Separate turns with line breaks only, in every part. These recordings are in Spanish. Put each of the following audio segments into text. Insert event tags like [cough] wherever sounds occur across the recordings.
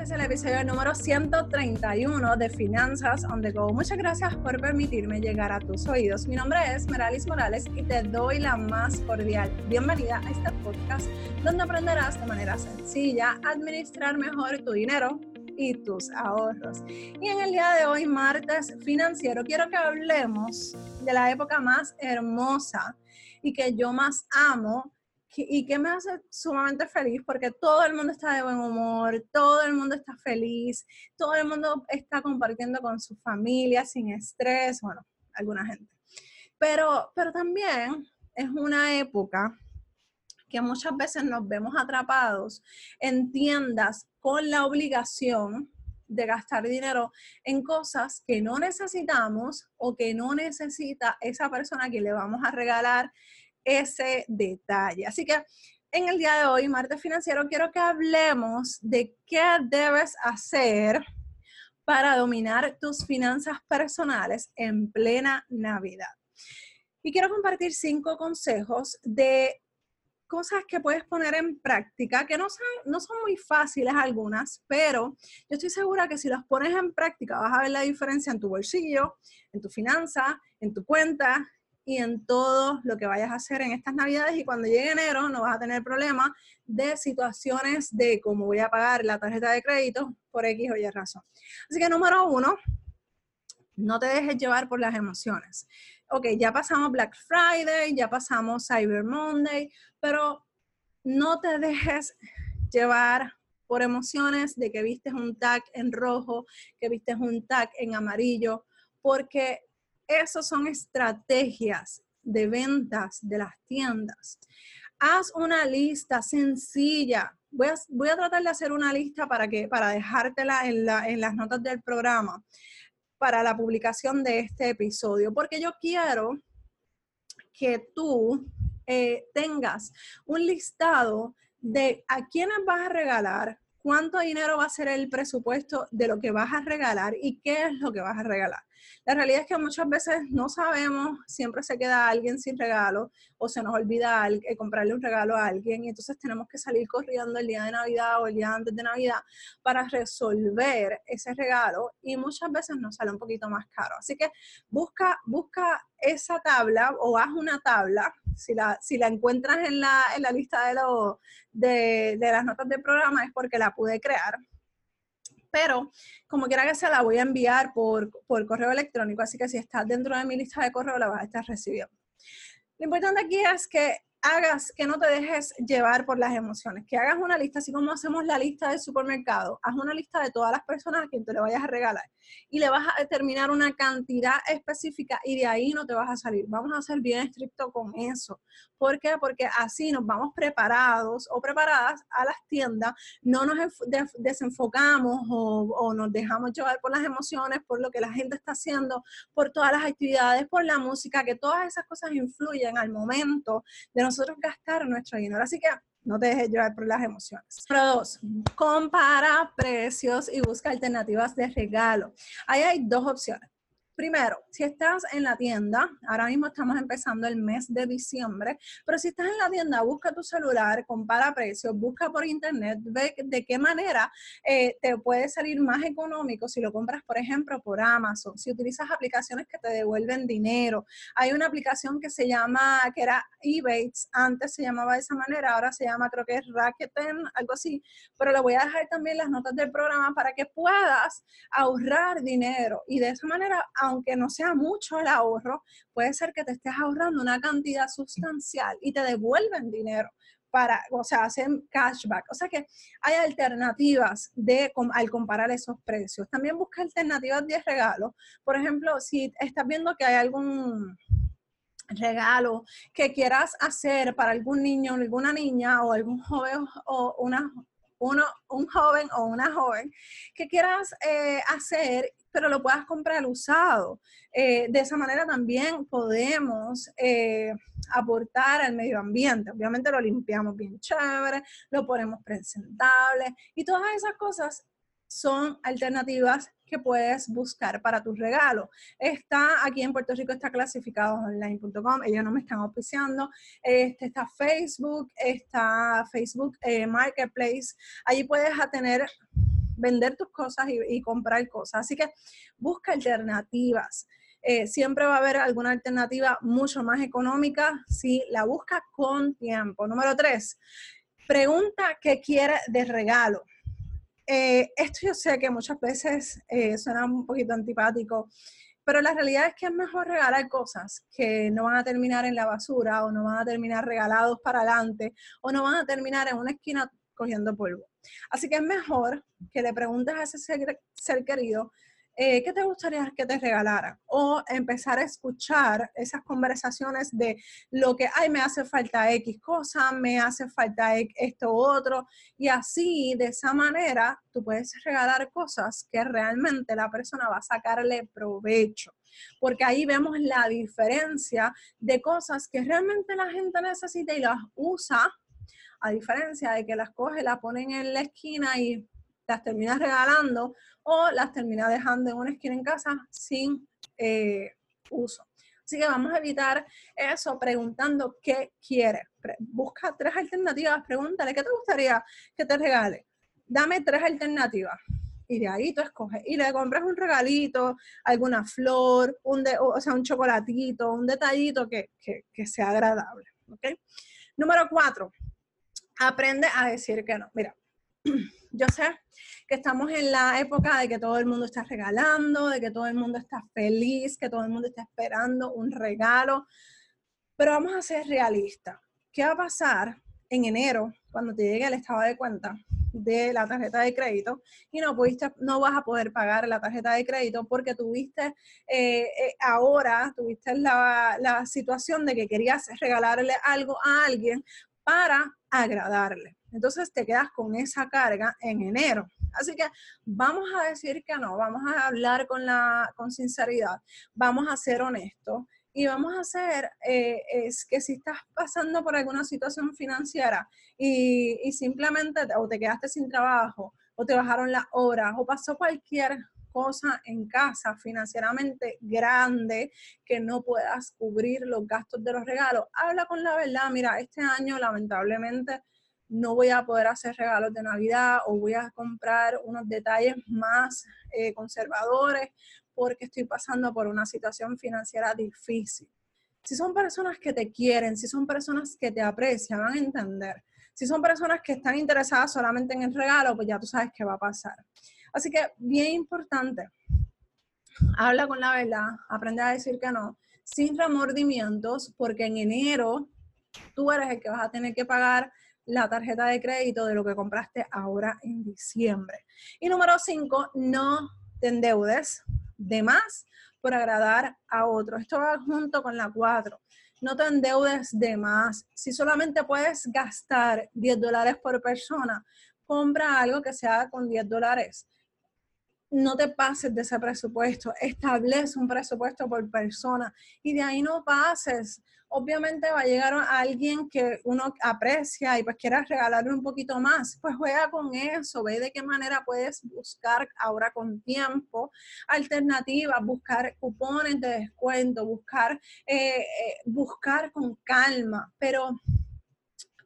Es el episodio número 131 de Finanzas on the Go. Muchas gracias por permitirme llegar a tus oídos. Mi nombre es Meralis Morales y te doy la más cordial bienvenida a este podcast donde aprenderás de manera sencilla a administrar mejor tu dinero y tus ahorros. Y en el día de hoy, martes financiero, quiero que hablemos de la época más hermosa y que yo más amo y que me hace sumamente feliz porque todo el mundo está de buen humor, todo el mundo está feliz, todo el mundo está compartiendo con su familia sin estrés, bueno, alguna gente. Pero, pero también es una época que muchas veces nos vemos atrapados en tiendas con la obligación de gastar dinero en cosas que no necesitamos o que no necesita esa persona que le vamos a regalar ese detalle. Así que en el día de hoy, martes financiero, quiero que hablemos de qué debes hacer para dominar tus finanzas personales en plena Navidad. Y quiero compartir cinco consejos de cosas que puedes poner en práctica, que no son, no son muy fáciles algunas, pero yo estoy segura que si las pones en práctica vas a ver la diferencia en tu bolsillo, en tu finanza, en tu cuenta y en todo lo que vayas a hacer en estas navidades y cuando llegue enero no vas a tener problema de situaciones de cómo voy a pagar la tarjeta de crédito por X o Y razón. Así que número uno, no te dejes llevar por las emociones. Ok, ya pasamos Black Friday, ya pasamos Cyber Monday, pero no te dejes llevar por emociones de que vistes un tag en rojo, que vistes un tag en amarillo, porque esas son estrategias de ventas de las tiendas. Haz una lista sencilla. Voy a, tratar de hacer una lista para, que, para dejártela en, en las notas del programa para la publicación de este episodio, porque yo quiero que tú eh, tengas un listado de a quiénes vas a regalar, cuánto dinero va a ser el presupuesto de lo que vas a regalar y qué es lo que vas a regalar. La realidad es que muchas veces no sabemos, siempre se queda alguien sin regalo o se nos olvida eh, comprarle un regalo a alguien y entonces tenemos que salir corriendo el día de Navidad o el día antes de Navidad para resolver ese regalo y muchas veces nos sale un poquito más caro. Así que busca, busca esa tabla o haz una tabla, si la, si la encuentras en la, en la lista de, lo, de, de las notas del programa es porque la pude crear pero como quiera que sea, la voy a enviar por, por correo electrónico, así que si estás dentro de mi lista de correo, la vas a estar recibiendo. Lo importante aquí es que hagas, que no te dejes llevar por las emociones, que hagas una lista, así como hacemos la lista del supermercado, haz una lista de todas las personas a quien te le vayas a regalar y le vas a determinar una cantidad específica y de ahí no te vas a salir. Vamos a ser bien estricto con eso. ¿Por qué? Porque así nos vamos preparados o preparadas a las tiendas, no nos desenfocamos o, o nos dejamos llevar por las emociones, por lo que la gente está haciendo, por todas las actividades, por la música, que todas esas cosas influyen al momento de nosotros gastar nuestro dinero. Así que no te dejes llevar por las emociones. Número dos, compara precios y busca alternativas de regalo. Ahí hay dos opciones. Primero, si estás en la tienda, ahora mismo estamos empezando el mes de diciembre, pero si estás en la tienda, busca tu celular, compara precios, busca por internet, ve de qué manera eh, te puede salir más económico si lo compras, por ejemplo, por Amazon, si utilizas aplicaciones que te devuelven dinero. Hay una aplicación que se llama, que era Ebates, antes se llamaba de esa manera, ahora se llama, creo que es Rakuten, algo así, pero le voy a dejar también las notas del programa para que puedas ahorrar dinero y de esa manera, aunque no sea mucho el ahorro, puede ser que te estés ahorrando una cantidad sustancial y te devuelven dinero para, o sea, hacen cashback. O sea que hay alternativas de, al comparar esos precios. También busca alternativas de regalo. Por ejemplo, si estás viendo que hay algún regalo que quieras hacer para algún niño alguna niña o algún joven o una uno, un joven o una joven que quieras eh, hacer, pero lo puedas comprar usado. Eh, de esa manera también podemos eh, aportar al medio ambiente. Obviamente lo limpiamos bien chévere, lo ponemos presentable y todas esas cosas son alternativas que puedes buscar para tu regalo. Está aquí en Puerto Rico, está clasificado online.com, ellos no me están auspiciando. Este, está Facebook, está Facebook eh, Marketplace. Allí puedes tener vender tus cosas y, comprar cosas. Así que busca alternativas. Eh, siempre va a haber alguna alternativa mucho más económica si la buscas con tiempo. Número tres, pregunta qué quiere de regalo. Eh, esto yo sé que muchas veces eh, suena un poquito antipático, pero la realidad es que es mejor regalar cosas que no van a terminar en la basura o no van a terminar regalados para adelante o no van a terminar en una esquina cogiendo polvo. Así que es mejor que le preguntes a ese ser querido eh, ¿qué te gustaría que te regalara? O empezar a escuchar esas conversaciones de lo que, ay, me hace falta X cosa, me hace falta esto otro. Y así, de esa manera, tú puedes regalar cosas que realmente la persona va a sacarle provecho. Porque ahí vemos la diferencia de cosas que realmente la gente necesita y las usa, a diferencia de que las coge, las ponen en la esquina y las terminas regalando o las termina dejando en una esquina en casa sin eh, uso. Así que vamos a evitar eso preguntando qué quiere. Busca tres alternativas, pregúntale qué te gustaría que te regale. Dame tres alternativas. Y de ahí tú escoges. Y le compras un regalito, alguna flor, un o sea, un chocolatito, un detallito que, que sea agradable. ¿okay? Número cuatro, aprende a decir que no. Mira, [clears throat] yo sé que estamos en la época de que todo el mundo está regalando, de que todo el mundo está feliz, que todo el mundo está esperando un regalo, pero vamos a ser realistas. ¿Qué va a pasar en enero cuando te llegue el estado de cuenta de la tarjeta de crédito y no pudiste, no vas a poder pagar la tarjeta de crédito porque tuviste eh, eh, ahora, tuviste la, la situación de que querías regalarle algo a alguien para agradarle. Entonces te quedas con esa carga en enero. Así que vamos a decir que no, vamos a hablar con, la, con sinceridad, vamos a ser honestos y vamos a hacer eh, es que si estás pasando por alguna situación financiera y, y simplemente o te quedaste sin trabajo o te bajaron las horas o pasó cualquier cosa en casa financieramente grande que no puedas cubrir los gastos de los regalos, habla con la verdad. Mira, este año lamentablemente no voy a poder hacer regalos de Navidad o voy a comprar unos detalles más eh, conservadores porque estoy pasando por una situación financiera difícil. Si son personas que te quieren, si son personas que te aprecian, van a entender. Si son personas que están interesadas solamente en el regalo, pues ya tú sabes qué va a pasar. Así que bien importante, habla con la verdad, aprende a decir que no, sin remordimientos, porque en enero tú eres el que vas a tener que pagar la tarjeta de crédito de lo que compraste ahora en diciembre. Y número cinco, no te endeudes de más por agradar a otros. Esto va junto con la cuatro. No te endeudes de más. Si solamente puedes gastar 10 dólares por persona, compra algo que sea con 10 dólares. No te pases de ese presupuesto. Establece un presupuesto por persona y de ahí no pases obviamente va a llegar a alguien que uno aprecia y pues quiera regalarle un poquito más, pues juega con eso, ve de qué manera puedes buscar ahora con tiempo alternativas, buscar cupones de descuento, buscar, eh, eh, buscar con calma, pero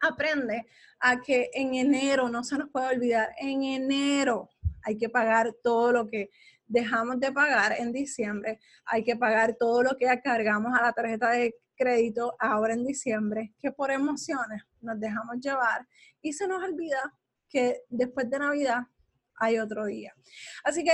aprende a que en enero, no se nos puede olvidar, en enero hay que pagar todo lo que dejamos de pagar en diciembre, hay que pagar todo lo que cargamos a la tarjeta de crédito ahora en diciembre, que por emociones nos dejamos llevar y se nos olvida que después de Navidad hay otro día. Así que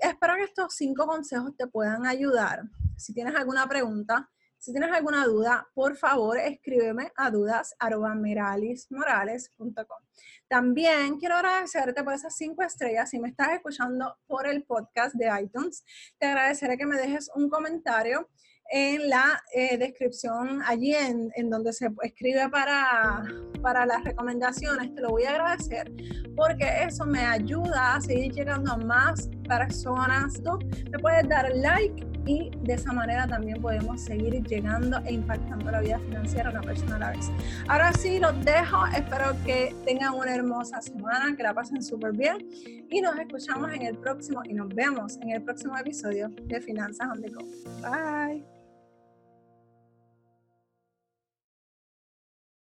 espero que estos cinco consejos te puedan ayudar. Si tienes alguna pregunta, si tienes alguna duda, por favor escríbeme a dudas.meralismorales.com. También quiero agradecerte por esas cinco estrellas. Si me estás escuchando por el podcast de iTunes, te agradeceré que me dejes un comentario en la eh, descripción allí en, donde se escribe para, para las recomendaciones. Te lo voy a agradecer porque eso me ayuda a seguir llegando a más personas. Tú me puedes dar like y de esa manera también podemos seguir llegando e impactando la vida financiera de una persona a la vez. Ahora sí, los dejo. Espero que tengan una hermosa semana, que la pasen súper bien y nos escuchamos en el próximo y nos vemos en el próximo episodio de Finanzas on the. Bye.